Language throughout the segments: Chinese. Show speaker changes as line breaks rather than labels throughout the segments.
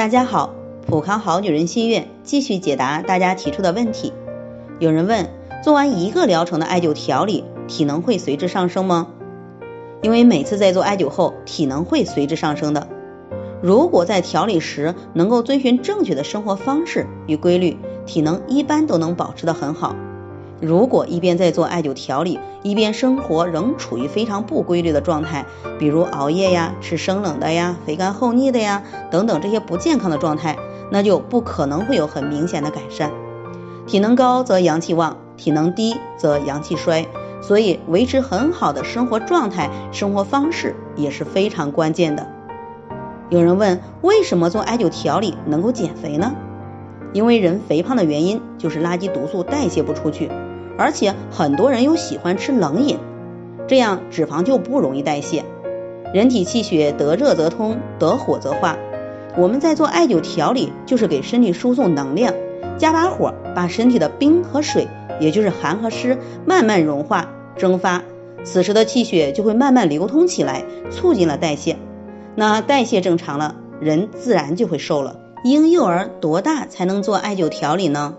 大家好，普康好女人心愿继续解答大家提出的问题。有人问，做完一个疗程的艾灸调理，体能会随之上升吗？因为每次在做艾灸后，体能会随之上升的。如果在调理时能够遵循正确的生活方式与规律，体能一般都能保持得很好。如果一边在做艾灸调理，一边生活仍处于非常不规律的状态，比如熬夜呀、吃生冷的呀、肥甘厚腻的呀等等这些不健康的状态，那就不可能会有很明显的改善。体能高则阳气旺，体能低则阳气衰，所以维持很好的生活状态、生活方式也是非常关键的。有人问，为什么做艾灸调理能够减肥呢？因为人肥胖的原因就是垃圾毒素代谢不出去。而且很多人又喜欢吃冷饮，这样脂肪就不容易代谢。人体气血得热则通，得火则化。我们在做艾灸调理，就是给身体输送能量，加把火，把身体的冰和水，也就是寒和湿，慢慢融化蒸发。此时的气血就会慢慢流通起来，促进了代谢。那代谢正常了，人自然就会瘦了。婴幼儿多大才能做艾灸调理呢？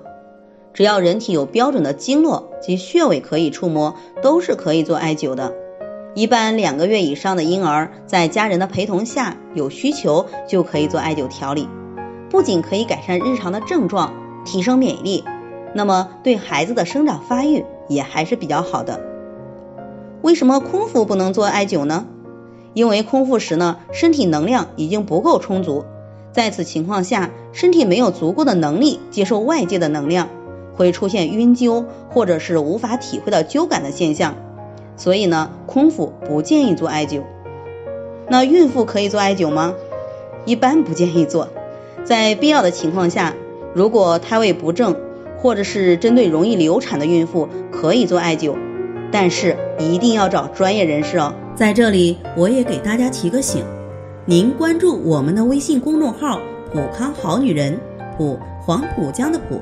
只要人体有标准的经络及穴位可以触摸，都是可以做艾灸的。一般两个月以上的婴儿，在家人的陪同下，有需求就可以做艾灸调理。不仅可以改善日常的症状，提升免疫力，那么对孩子的生长发育也还是比较好的。为什么空腹不能做艾灸呢？因为空腹时呢，身体能量已经不够充足，在此情况下，身体没有足够的能力接受外界的能量。会出现晕灸或者是无法体会到灸感的现象，所以呢，空腹不建议做艾灸。那孕妇可以做艾灸吗？一般不建议做，在必要的情况下，如果胎位不正，或者是针对容易流产的孕妇，可以做艾灸，但是一定要找专业人士哦。
在这里，我也给大家提个醒，您关注我们的微信公众号“普康好女人”，普黄浦江的普。